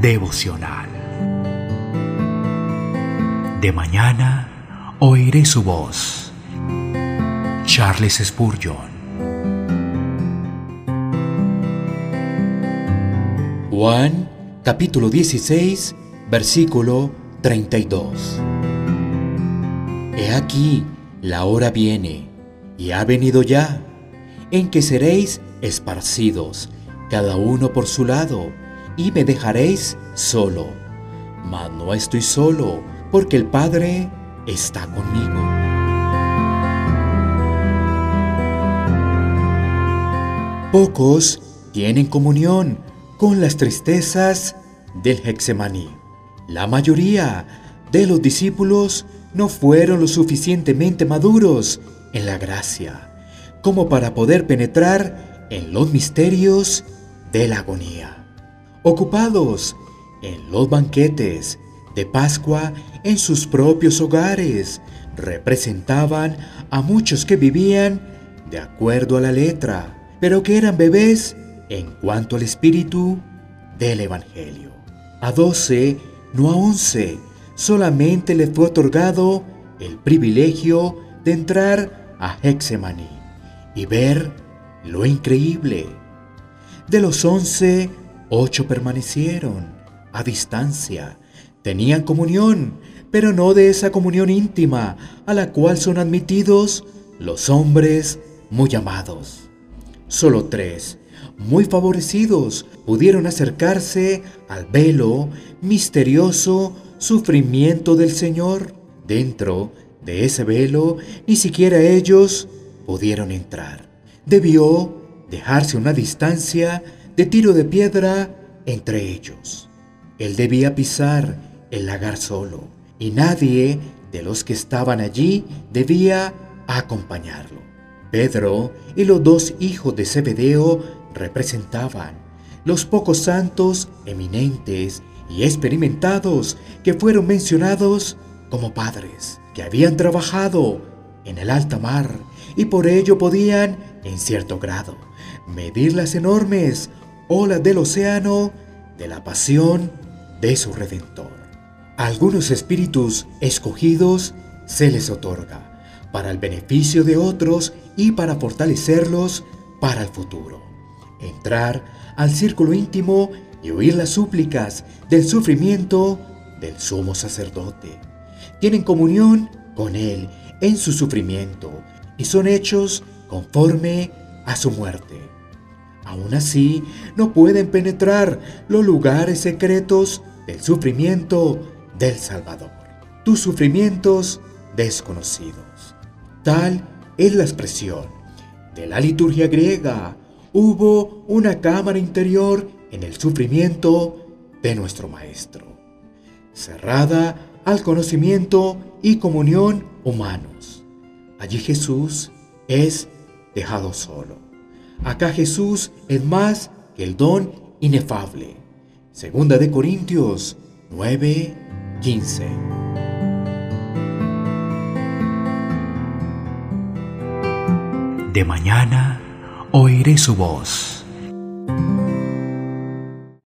devocional. De mañana oiré su voz. Charles Spurgeon. Juan capítulo 16, versículo 32. He aquí, la hora viene, y ha venido ya, en que seréis esparcidos, cada uno por su lado, y me dejaréis solo. Mas no estoy solo, porque el Padre está conmigo. Pocos tienen comunión con las tristezas del Hexemaní. La mayoría de los discípulos no fueron lo suficientemente maduros en la gracia como para poder penetrar en los misterios de la agonía. Ocupados en los banquetes de Pascua en sus propios hogares, representaban a muchos que vivían de acuerdo a la letra, pero que eran bebés en cuanto al espíritu del Evangelio. A doce, no a once, solamente le fue otorgado el privilegio de entrar a Hexemaní y ver lo increíble. De los once, ocho permanecieron a distancia. Tenían comunión, pero no de esa comunión íntima a la cual son admitidos los hombres muy amados. Solo tres, muy favorecidos, pudieron acercarse al velo misterioso sufrimiento del Señor. Dentro de ese velo ni siquiera ellos pudieron entrar. Debió dejarse una distancia de tiro de piedra entre ellos. Él debía pisar el lagar solo y nadie de los que estaban allí debía acompañarlo. Pedro y los dos hijos de Zebedeo representaban los pocos santos eminentes y experimentados que fueron mencionados como padres, que habían trabajado en el alta mar y por ello podían, en cierto grado, medir las enormes olas del océano de la pasión de su Redentor. Algunos espíritus escogidos se les otorga para el beneficio de otros y para fortalecerlos para el futuro. Entrar al círculo íntimo y oír las súplicas del sufrimiento del sumo sacerdote. Tienen comunión con Él en su sufrimiento y son hechos conforme a su muerte. Aún así, no pueden penetrar los lugares secretos del sufrimiento del Salvador, tus sufrimientos desconocidos. Tal es la expresión de la liturgia griega. Hubo una cámara interior en el sufrimiento de nuestro Maestro, cerrada al conocimiento y comunión humanos. Allí Jesús es dejado solo. Acá Jesús es más que el don inefable. Segunda de Corintios 9:15. De mañana oiré su voz